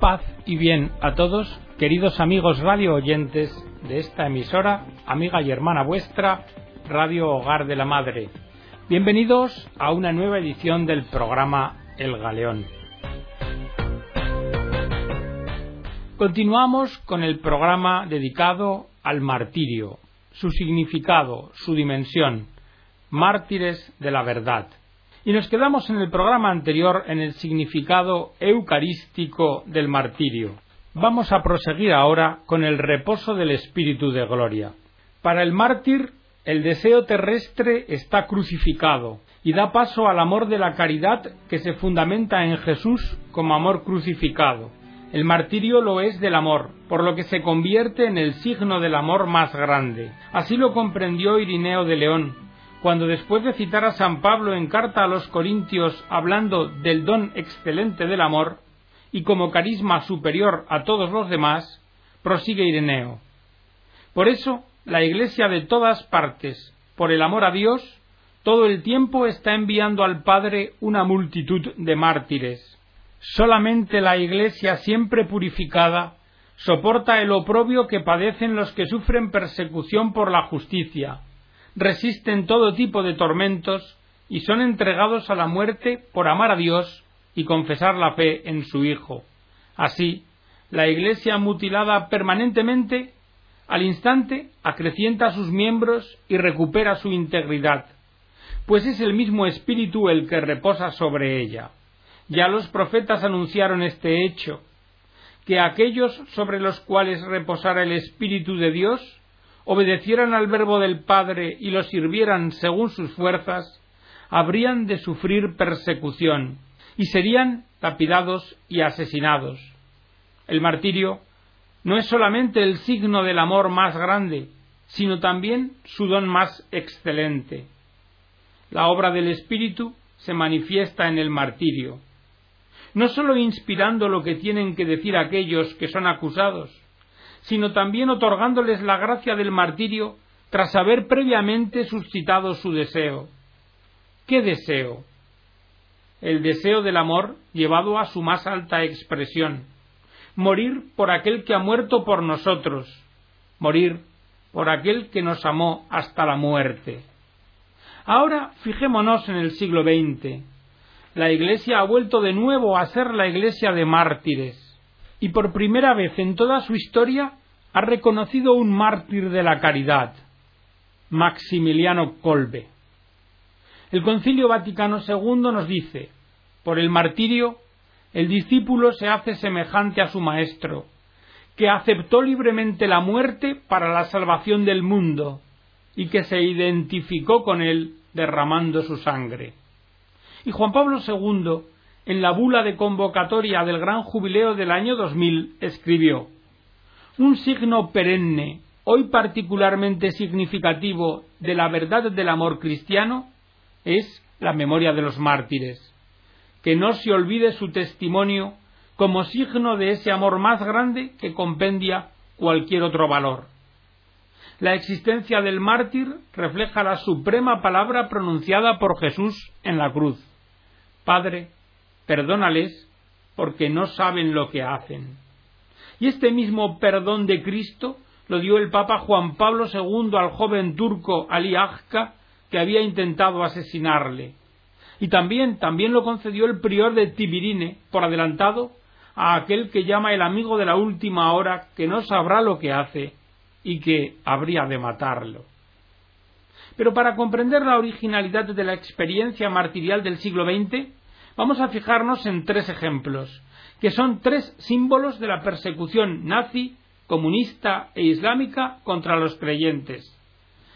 Paz y bien a todos, queridos amigos radio oyentes de esta emisora, amiga y hermana vuestra, Radio Hogar de la Madre. Bienvenidos a una nueva edición del programa El Galeón. Continuamos con el programa dedicado al martirio, su significado, su dimensión, mártires de la verdad. Y nos quedamos en el programa anterior en el significado eucarístico del martirio. Vamos a proseguir ahora con el reposo del Espíritu de Gloria. Para el mártir, el deseo terrestre está crucificado y da paso al amor de la caridad que se fundamenta en Jesús como amor crucificado. El martirio lo es del amor, por lo que se convierte en el signo del amor más grande. Así lo comprendió Irineo de León, cuando después de citar a San Pablo en carta a los Corintios hablando del don excelente del amor, y como carisma superior a todos los demás, prosigue Ireneo. Por eso, la Iglesia de todas partes, por el amor a Dios, todo el tiempo está enviando al Padre una multitud de mártires. Solamente la Iglesia siempre purificada soporta el oprobio que padecen los que sufren persecución por la justicia, resisten todo tipo de tormentos y son entregados a la muerte por amar a Dios y confesar la fe en su Hijo. Así, la Iglesia mutilada permanentemente, al instante acrecienta a sus miembros y recupera su integridad, pues es el mismo Espíritu el que reposa sobre ella. Ya los profetas anunciaron este hecho, que aquellos sobre los cuales reposara el Espíritu de Dios obedecieran al verbo del Padre y lo sirvieran según sus fuerzas, habrían de sufrir persecución y serían lapidados y asesinados. El martirio no es solamente el signo del amor más grande, sino también su don más excelente. La obra del Espíritu se manifiesta en el martirio, no sólo inspirando lo que tienen que decir aquellos que son acusados, sino también otorgándoles la gracia del martirio tras haber previamente suscitado su deseo. ¿Qué deseo? El deseo del amor llevado a su más alta expresión. Morir por aquel que ha muerto por nosotros. Morir por aquel que nos amó hasta la muerte. Ahora fijémonos en el siglo XX. La Iglesia ha vuelto de nuevo a ser la Iglesia de mártires y por primera vez en toda su historia ha reconocido un mártir de la caridad, Maximiliano Kolbe. El Concilio Vaticano II nos dice, por el martirio, el discípulo se hace semejante a su Maestro, que aceptó libremente la muerte para la salvación del mundo y que se identificó con él derramando su sangre. Y Juan Pablo II en la bula de convocatoria del gran jubileo del año 2000, escribió Un signo perenne, hoy particularmente significativo de la verdad del amor cristiano, es la memoria de los mártires. Que no se olvide su testimonio como signo de ese amor más grande que compendia cualquier otro valor. La existencia del mártir refleja la suprema palabra pronunciada por Jesús en la cruz. Padre, perdónales porque no saben lo que hacen. Y este mismo perdón de Cristo lo dio el Papa Juan Pablo II al joven turco Ali Agca que había intentado asesinarle. Y también, también lo concedió el prior de Tibirine, por adelantado, a aquel que llama el amigo de la última hora, que no sabrá lo que hace y que habría de matarlo. Pero para comprender la originalidad de la experiencia martirial del siglo XX, vamos a fijarnos en tres ejemplos, que son tres símbolos de la persecución nazi, comunista e islámica contra los creyentes.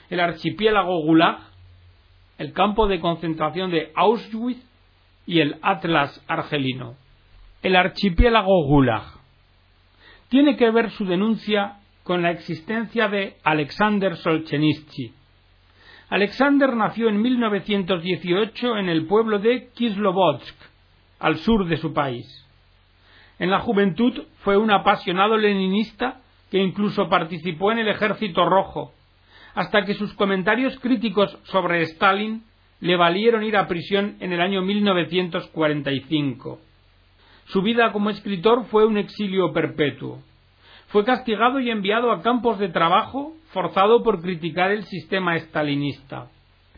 El archipiélago Gulag, el campo de concentración de Auschwitz y el Atlas argelino. El archipiélago Gulag tiene que ver su denuncia con la existencia de Alexander Solzhenitsyn, Alexander nació en 1918 en el pueblo de Kislovodsk, al sur de su país. En la juventud fue un apasionado leninista que incluso participó en el Ejército Rojo, hasta que sus comentarios críticos sobre Stalin le valieron ir a prisión en el año 1945. Su vida como escritor fue un exilio perpetuo. Fue castigado y enviado a campos de trabajo, forzado por criticar el sistema estalinista.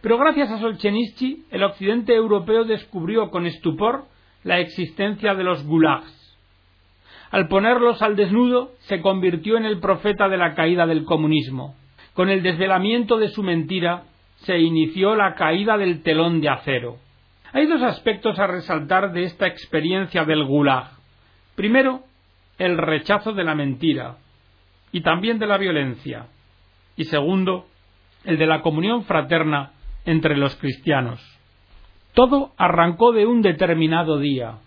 Pero gracias a Solzhenitsyn, el occidente europeo descubrió con estupor la existencia de los gulags. Al ponerlos al desnudo, se convirtió en el profeta de la caída del comunismo. Con el desvelamiento de su mentira, se inició la caída del telón de acero. Hay dos aspectos a resaltar de esta experiencia del gulag. Primero, el rechazo de la mentira y también de la violencia. Y segundo, el de la comunión fraterna entre los cristianos. Todo arrancó de un determinado día,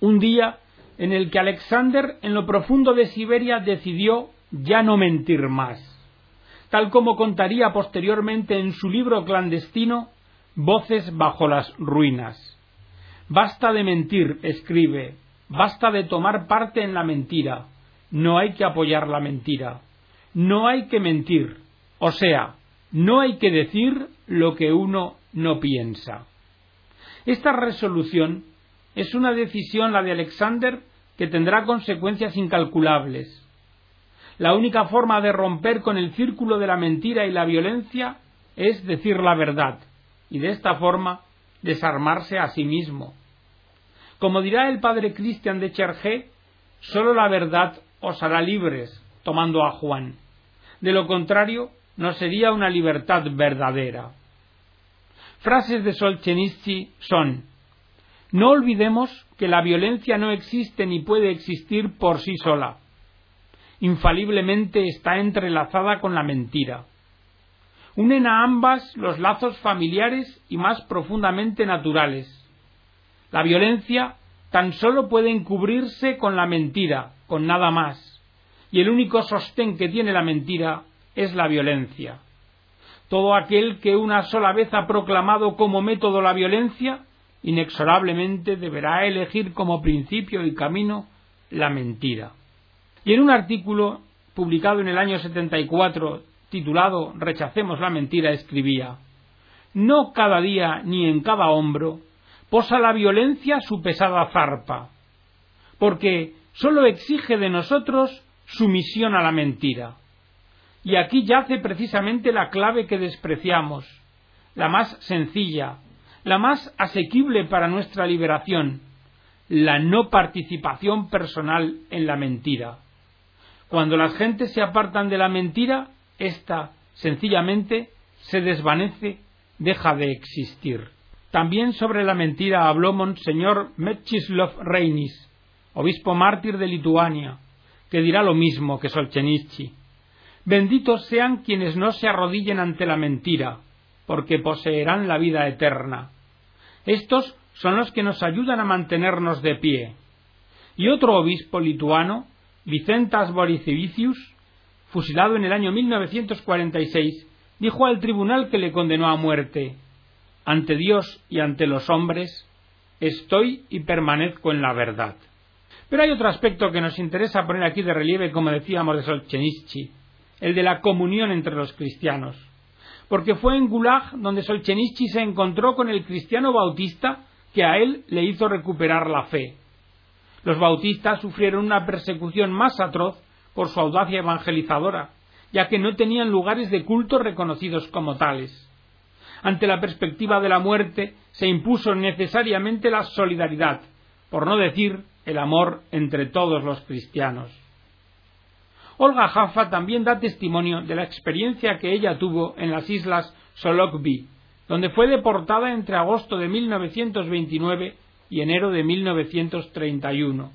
un día en el que Alexander en lo profundo de Siberia decidió ya no mentir más, tal como contaría posteriormente en su libro clandestino Voces bajo las ruinas. Basta de mentir, escribe, basta de tomar parte en la mentira, no hay que apoyar la mentira, no hay que mentir, o sea, no hay que decir lo que uno no piensa. Esta resolución es una decisión, la de Alexander, que tendrá consecuencias incalculables. La única forma de romper con el círculo de la mentira y la violencia es decir la verdad, y de esta forma desarmarse a sí mismo. Como dirá el padre Cristian de Chergé, sólo la verdad os hará libres, tomando a Juan. De lo contrario, no sería una libertad verdadera. Frases de Solzhenitsyn son No olvidemos que la violencia no existe ni puede existir por sí sola. Infaliblemente está entrelazada con la mentira. Unen a ambas los lazos familiares y más profundamente naturales. La violencia tan solo puede encubrirse con la mentira, con nada más, y el único sostén que tiene la mentira es la violencia. Todo aquel que una sola vez ha proclamado como método la violencia, inexorablemente deberá elegir como principio y camino la mentira. Y en un artículo publicado en el año 74 titulado Rechacemos la mentira escribía No cada día ni en cada hombro posa la violencia su pesada zarpa, porque sólo exige de nosotros sumisión a la mentira. Y aquí yace precisamente la clave que despreciamos, la más sencilla, la más asequible para nuestra liberación, la no participación personal en la mentira. Cuando las gentes se apartan de la mentira, ésta sencillamente se desvanece, deja de existir. También sobre la mentira habló Monseñor Mechislav Reinis, obispo mártir de Lituania, que dirá lo mismo que Solchenichi. Benditos sean quienes no se arrodillen ante la mentira, porque poseerán la vida eterna. Estos son los que nos ayudan a mantenernos de pie. Y otro obispo lituano, Vicentas Boricevicius, fusilado en el año 1946, dijo al tribunal que le condenó a muerte ante Dios y ante los hombres, estoy y permanezco en la verdad. Pero hay otro aspecto que nos interesa poner aquí de relieve, como decíamos de Solzhenitsyn, el de la comunión entre los cristianos. Porque fue en Gulag donde Solzhenitsyn se encontró con el cristiano bautista que a él le hizo recuperar la fe. Los bautistas sufrieron una persecución más atroz por su audacia evangelizadora, ya que no tenían lugares de culto reconocidos como tales ante la perspectiva de la muerte, se impuso necesariamente la solidaridad, por no decir el amor entre todos los cristianos. Olga Jaffa también da testimonio de la experiencia que ella tuvo en las islas Solokbi, donde fue deportada entre agosto de 1929 y enero de 1931.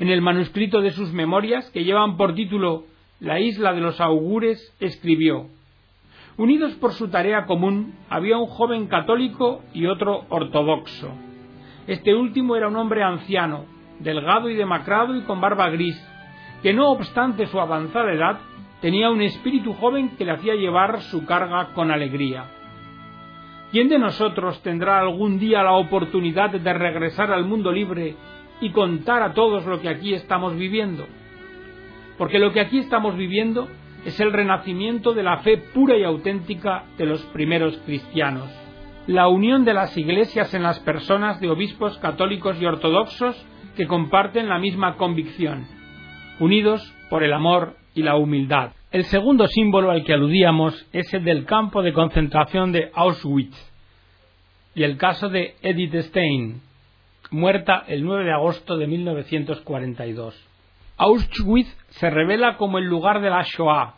En el manuscrito de sus memorias, que llevan por título La isla de los augures, escribió Unidos por su tarea común, había un joven católico y otro ortodoxo. Este último era un hombre anciano, delgado y demacrado y con barba gris, que no obstante su avanzada edad, tenía un espíritu joven que le hacía llevar su carga con alegría. ¿Quién de nosotros tendrá algún día la oportunidad de regresar al mundo libre y contar a todos lo que aquí estamos viviendo? Porque lo que aquí estamos viviendo es el renacimiento de la fe pura y auténtica de los primeros cristianos. La unión de las iglesias en las personas de obispos católicos y ortodoxos que comparten la misma convicción, unidos por el amor y la humildad. El segundo símbolo al que aludíamos es el del campo de concentración de Auschwitz y el caso de Edith Stein, muerta el 9 de agosto de 1942. Auschwitz se revela como el lugar de la Shoah,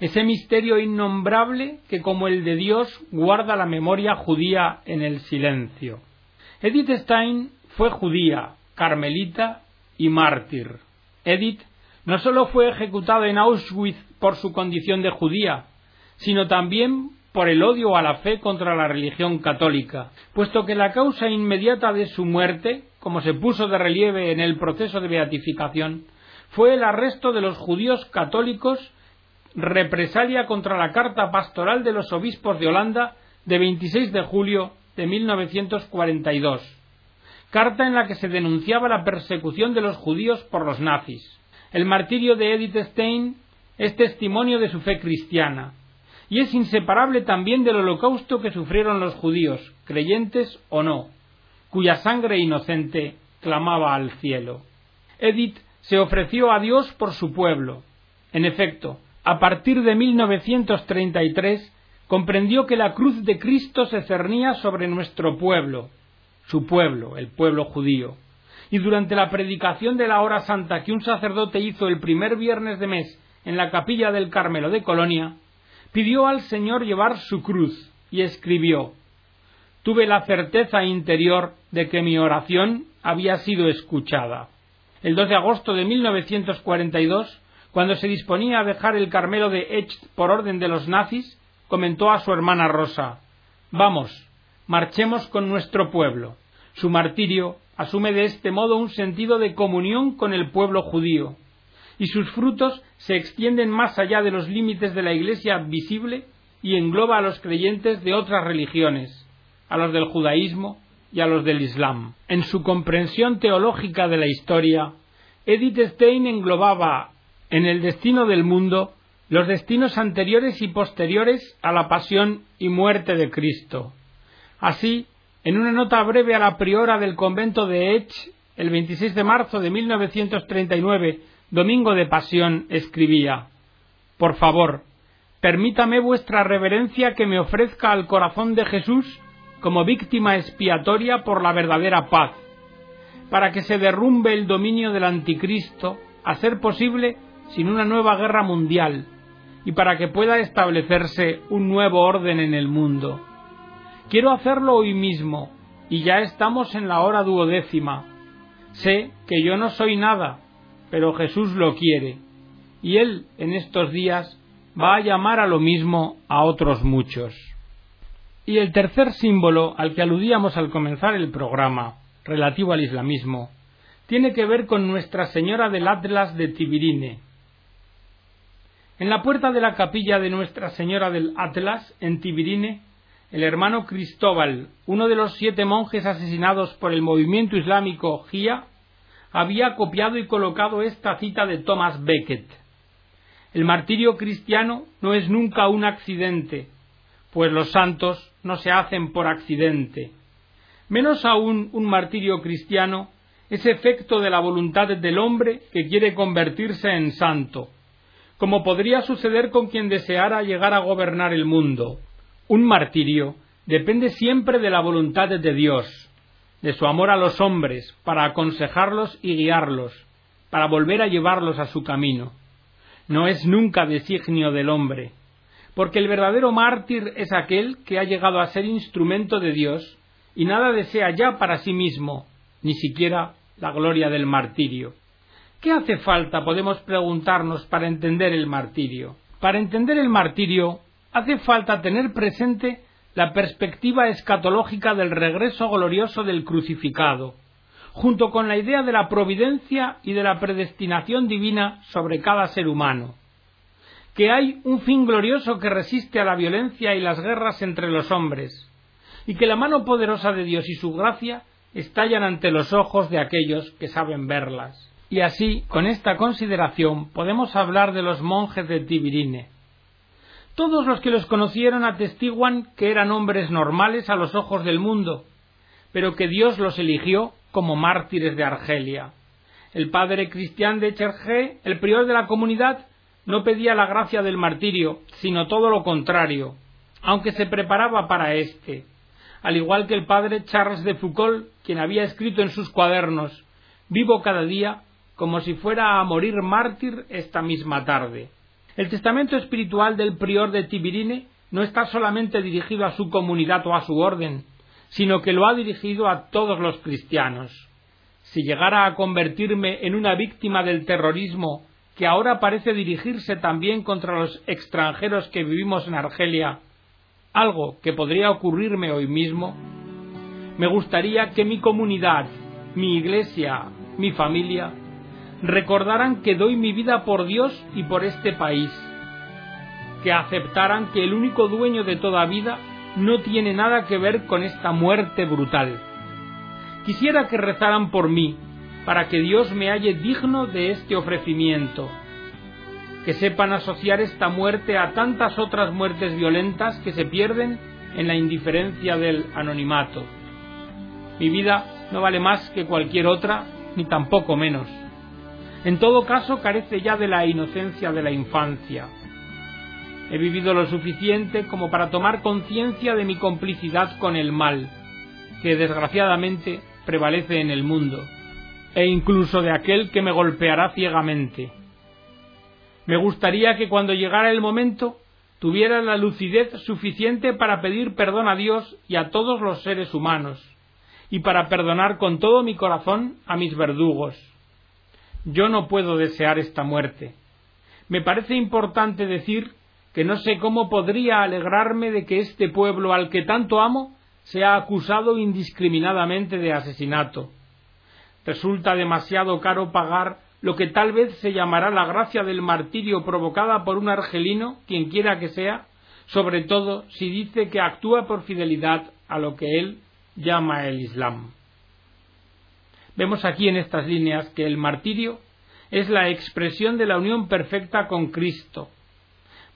ese misterio innombrable que como el de Dios guarda la memoria judía en el silencio. Edith Stein fue judía, carmelita y mártir. Edith no solo fue ejecutada en Auschwitz por su condición de judía, sino también por el odio a la fe contra la religión católica, puesto que la causa inmediata de su muerte, como se puso de relieve en el proceso de beatificación, fue el arresto de los judíos católicos, represalia contra la carta pastoral de los obispos de Holanda de 26 de julio de 1942, carta en la que se denunciaba la persecución de los judíos por los nazis. El martirio de Edith Stein es testimonio de su fe cristiana, y es inseparable también del holocausto que sufrieron los judíos, creyentes o no, cuya sangre inocente clamaba al cielo. Edith se ofreció a Dios por su pueblo. En efecto, a partir de 1933 comprendió que la cruz de Cristo se cernía sobre nuestro pueblo, su pueblo, el pueblo judío. Y durante la predicación de la hora santa que un sacerdote hizo el primer viernes de mes en la capilla del Carmelo de Colonia, pidió al Señor llevar su cruz y escribió Tuve la certeza interior de que mi oración había sido escuchada. El 2 de agosto de 1942, cuando se disponía a dejar el Carmelo de Echt por orden de los nazis, comentó a su hermana Rosa Vamos, marchemos con nuestro pueblo. Su martirio asume de este modo un sentido de comunión con el pueblo judío, y sus frutos se extienden más allá de los límites de la Iglesia visible y engloba a los creyentes de otras religiones, a los del judaísmo y a los del Islam. En su comprensión teológica de la historia, Edith Stein englobaba en el destino del mundo los destinos anteriores y posteriores a la pasión y muerte de Cristo. Así, en una nota breve a la priora del convento de Ech, el 26 de marzo de 1939, Domingo de Pasión, escribía Por favor, permítame vuestra reverencia que me ofrezca al corazón de Jesús como víctima expiatoria por la verdadera paz, para que se derrumbe el dominio del anticristo, a ser posible sin una nueva guerra mundial, y para que pueda establecerse un nuevo orden en el mundo. Quiero hacerlo hoy mismo, y ya estamos en la hora duodécima. Sé que yo no soy nada, pero Jesús lo quiere, y Él en estos días va a llamar a lo mismo a otros muchos. Y el tercer símbolo al que aludíamos al comenzar el programa, relativo al islamismo, tiene que ver con Nuestra Señora del Atlas de Tibirine. En la puerta de la capilla de Nuestra Señora del Atlas, en Tibirine, el hermano Cristóbal, uno de los siete monjes asesinados por el movimiento islámico Jia, había copiado y colocado esta cita de Thomas Becket. El martirio cristiano no es nunca un accidente, pues los santos no se hacen por accidente. Menos aún un martirio cristiano es efecto de la voluntad del hombre que quiere convertirse en santo, como podría suceder con quien deseara llegar a gobernar el mundo. Un martirio depende siempre de la voluntad de Dios, de su amor a los hombres, para aconsejarlos y guiarlos, para volver a llevarlos a su camino. No es nunca designio del hombre, porque el verdadero mártir es aquel que ha llegado a ser instrumento de Dios y nada desea ya para sí mismo, ni siquiera la gloria del martirio. ¿Qué hace falta, podemos preguntarnos, para entender el martirio? Para entender el martirio hace falta tener presente la perspectiva escatológica del regreso glorioso del crucificado, junto con la idea de la providencia y de la predestinación divina sobre cada ser humano, que hay un fin glorioso que resiste a la violencia y las guerras entre los hombres, y que la mano poderosa de Dios y su gracia estallan ante los ojos de aquellos que saben verlas. Y así, con esta consideración, podemos hablar de los monjes de Tibirine, todos los que los conocieron atestiguan que eran hombres normales a los ojos del mundo, pero que Dios los eligió como mártires de Argelia. El padre Cristian de Chergé, el prior de la comunidad, no pedía la gracia del martirio, sino todo lo contrario, aunque se preparaba para éste, al igual que el padre Charles de Foucault, quien había escrito en sus cuadernos Vivo cada día como si fuera a morir mártir esta misma tarde. El testamento espiritual del prior de Tibirine no está solamente dirigido a su comunidad o a su orden, sino que lo ha dirigido a todos los cristianos. Si llegara a convertirme en una víctima del terrorismo que ahora parece dirigirse también contra los extranjeros que vivimos en Argelia, algo que podría ocurrirme hoy mismo, me gustaría que mi comunidad, mi iglesia, mi familia, recordaran que doy mi vida por Dios y por este país, que aceptaran que el único dueño de toda vida no tiene nada que ver con esta muerte brutal. Quisiera que rezaran por mí, para que Dios me halle digno de este ofrecimiento, que sepan asociar esta muerte a tantas otras muertes violentas que se pierden en la indiferencia del anonimato. Mi vida no vale más que cualquier otra, ni tampoco menos. En todo caso, carece ya de la inocencia de la infancia. He vivido lo suficiente como para tomar conciencia de mi complicidad con el mal, que desgraciadamente prevalece en el mundo, e incluso de aquel que me golpeará ciegamente. Me gustaría que cuando llegara el momento tuviera la lucidez suficiente para pedir perdón a Dios y a todos los seres humanos, y para perdonar con todo mi corazón a mis verdugos. Yo no puedo desear esta muerte. Me parece importante decir que no sé cómo podría alegrarme de que este pueblo al que tanto amo sea acusado indiscriminadamente de asesinato. Resulta demasiado caro pagar lo que tal vez se llamará la gracia del martirio provocada por un argelino, quien quiera que sea, sobre todo si dice que actúa por fidelidad a lo que él llama el Islam. Vemos aquí en estas líneas que el martirio es la expresión de la unión perfecta con Cristo.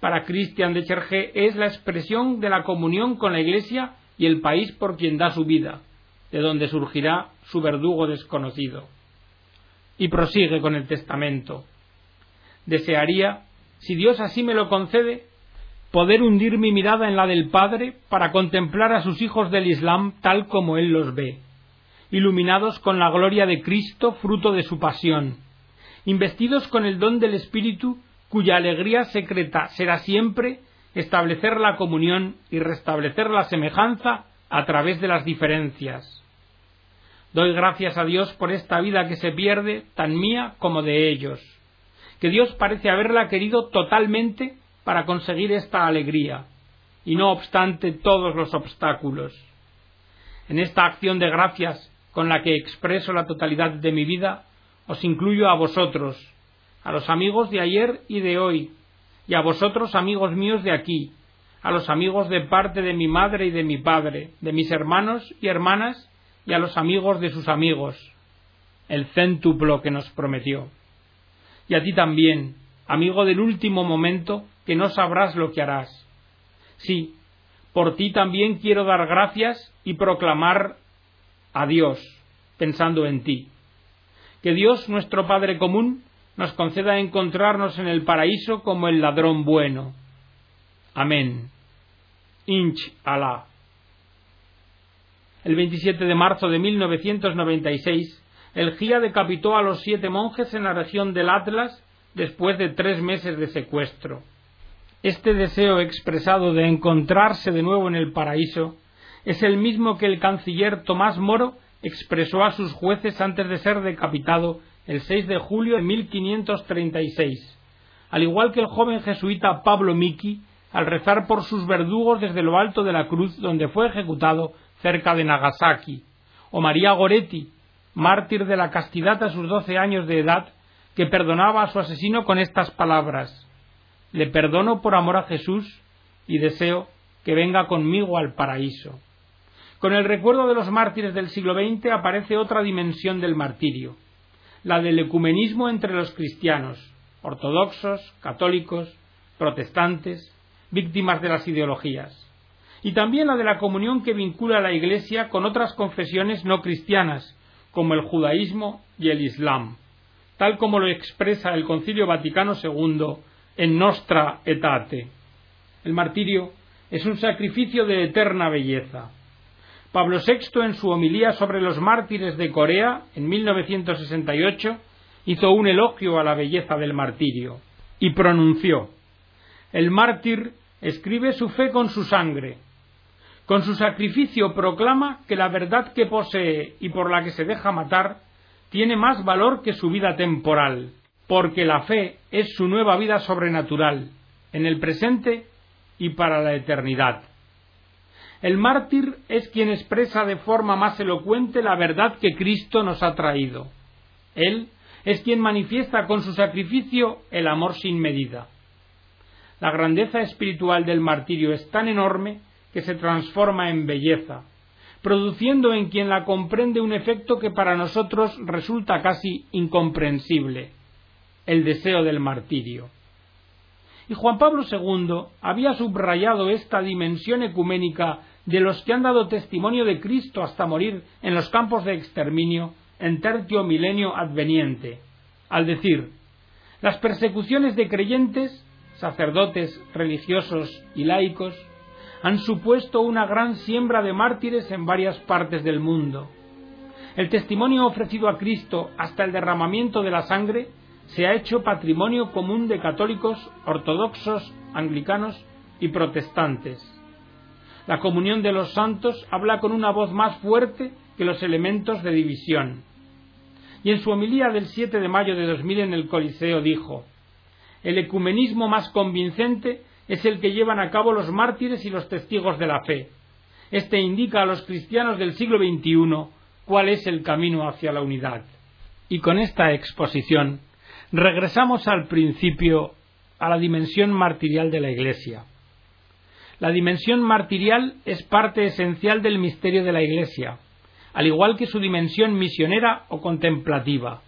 Para Cristian de Chergé es la expresión de la comunión con la Iglesia y el país por quien da su vida, de donde surgirá su verdugo desconocido. Y prosigue con el testamento. Desearía, si Dios así me lo concede, poder hundir mi mirada en la del Padre para contemplar a sus hijos del Islam tal como Él los ve, iluminados con la gloria de Cristo, fruto de su pasión, investidos con el don del Espíritu, cuya alegría secreta será siempre establecer la comunión y restablecer la semejanza a través de las diferencias. Doy gracias a Dios por esta vida que se pierde, tan mía como de ellos, que Dios parece haberla querido totalmente para conseguir esta alegría, y no obstante todos los obstáculos. En esta acción de gracias con la que expreso la totalidad de mi vida, os incluyo a vosotros, a los amigos de ayer y de hoy, y a vosotros amigos míos de aquí, a los amigos de parte de mi madre y de mi padre, de mis hermanos y hermanas, y a los amigos de sus amigos, el céntuplo que nos prometió. Y a ti también, amigo del último momento, que no sabrás lo que harás. Sí, por ti también quiero dar gracias y proclamar a Dios, pensando en ti. Que Dios, nuestro Padre común, nos conceda encontrarnos en el paraíso como el ladrón bueno. Amén. Inch Alá. El 27 de marzo de 1996, el GIA decapitó a los siete monjes en la región del Atlas después de tres meses de secuestro. Este deseo expresado de encontrarse de nuevo en el paraíso es el mismo que el canciller Tomás Moro expresó a sus jueces antes de ser decapitado el 6 de julio de 1536, al igual que el joven jesuita Pablo Miki al rezar por sus verdugos desde lo alto de la cruz donde fue ejecutado cerca de Nagasaki, o María Goretti, mártir de la castidad a sus doce años de edad, que perdonaba a su asesino con estas palabras. Le perdono por amor a Jesús y deseo que venga conmigo al paraíso. Con el recuerdo de los mártires del siglo XX aparece otra dimensión del martirio, la del ecumenismo entre los cristianos, ortodoxos, católicos, protestantes, víctimas de las ideologías, y también la de la comunión que vincula a la Iglesia con otras confesiones no cristianas, como el judaísmo y el islam, tal como lo expresa el Concilio Vaticano II en Nostra Etate. El martirio es un sacrificio de eterna belleza. Pablo VI, en su homilía sobre los mártires de Corea, en 1968, hizo un elogio a la belleza del martirio y pronunció El mártir escribe su fe con su sangre. Con su sacrificio proclama que la verdad que posee y por la que se deja matar tiene más valor que su vida temporal, porque la fe es su nueva vida sobrenatural, en el presente y para la eternidad. El mártir es quien expresa de forma más elocuente la verdad que Cristo nos ha traído. Él es quien manifiesta con su sacrificio el amor sin medida. La grandeza espiritual del martirio es tan enorme que se transforma en belleza, produciendo en quien la comprende un efecto que para nosotros resulta casi incomprensible, el deseo del martirio. Y Juan Pablo II había subrayado esta dimensión ecuménica de los que han dado testimonio de Cristo hasta morir en los campos de exterminio en tercio milenio adveniente, al decir, las persecuciones de creyentes, sacerdotes, religiosos y laicos han supuesto una gran siembra de mártires en varias partes del mundo. El testimonio ofrecido a Cristo hasta el derramamiento de la sangre se ha hecho patrimonio común de católicos, ortodoxos, anglicanos y protestantes. La comunión de los santos habla con una voz más fuerte que los elementos de división. Y en su homilía del 7 de mayo de 2000 en el Coliseo dijo, el ecumenismo más convincente es el que llevan a cabo los mártires y los testigos de la fe. Este indica a los cristianos del siglo XXI cuál es el camino hacia la unidad. Y con esta exposición regresamos al principio, a la dimensión martirial de la Iglesia. La dimensión martirial es parte esencial del misterio de la Iglesia, al igual que su dimensión misionera o contemplativa.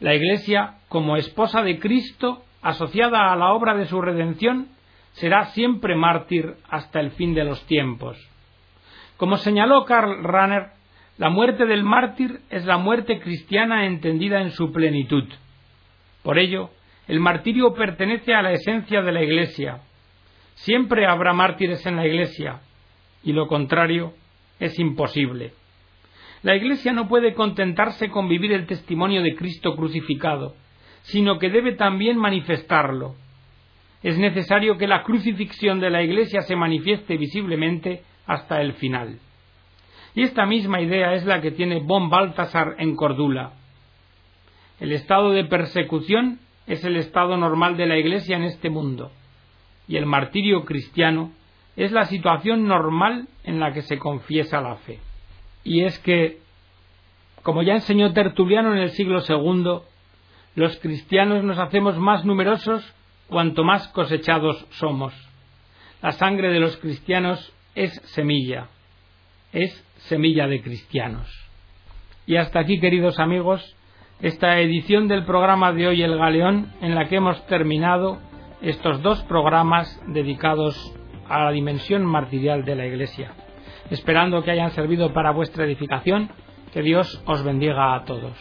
La Iglesia, como esposa de Cristo, asociada a la obra de su redención, será siempre mártir hasta el fin de los tiempos. Como señaló Karl Rahner, la muerte del mártir es la muerte cristiana entendida en su plenitud. Por ello, el martirio pertenece a la esencia de la Iglesia. Siempre habrá mártires en la Iglesia, y lo contrario es imposible. La Iglesia no puede contentarse con vivir el testimonio de Cristo crucificado, sino que debe también manifestarlo. Es necesario que la crucifixión de la Iglesia se manifieste visiblemente hasta el final. Y esta misma idea es la que tiene von Baltasar en Cordula. El estado de persecución es el estado normal de la Iglesia en este mundo, y el martirio cristiano es la situación normal en la que se confiesa la fe. Y es que, como ya enseñó Tertuliano en el siglo II, los cristianos nos hacemos más numerosos cuanto más cosechados somos. La sangre de los cristianos es semilla, es semilla de cristianos. Y hasta aquí, queridos amigos, esta edición del programa de hoy El Galeón en la que hemos terminado estos dos programas dedicados a la dimensión martirial de la Iglesia. Esperando que hayan servido para vuestra edificación, que Dios os bendiga a todos.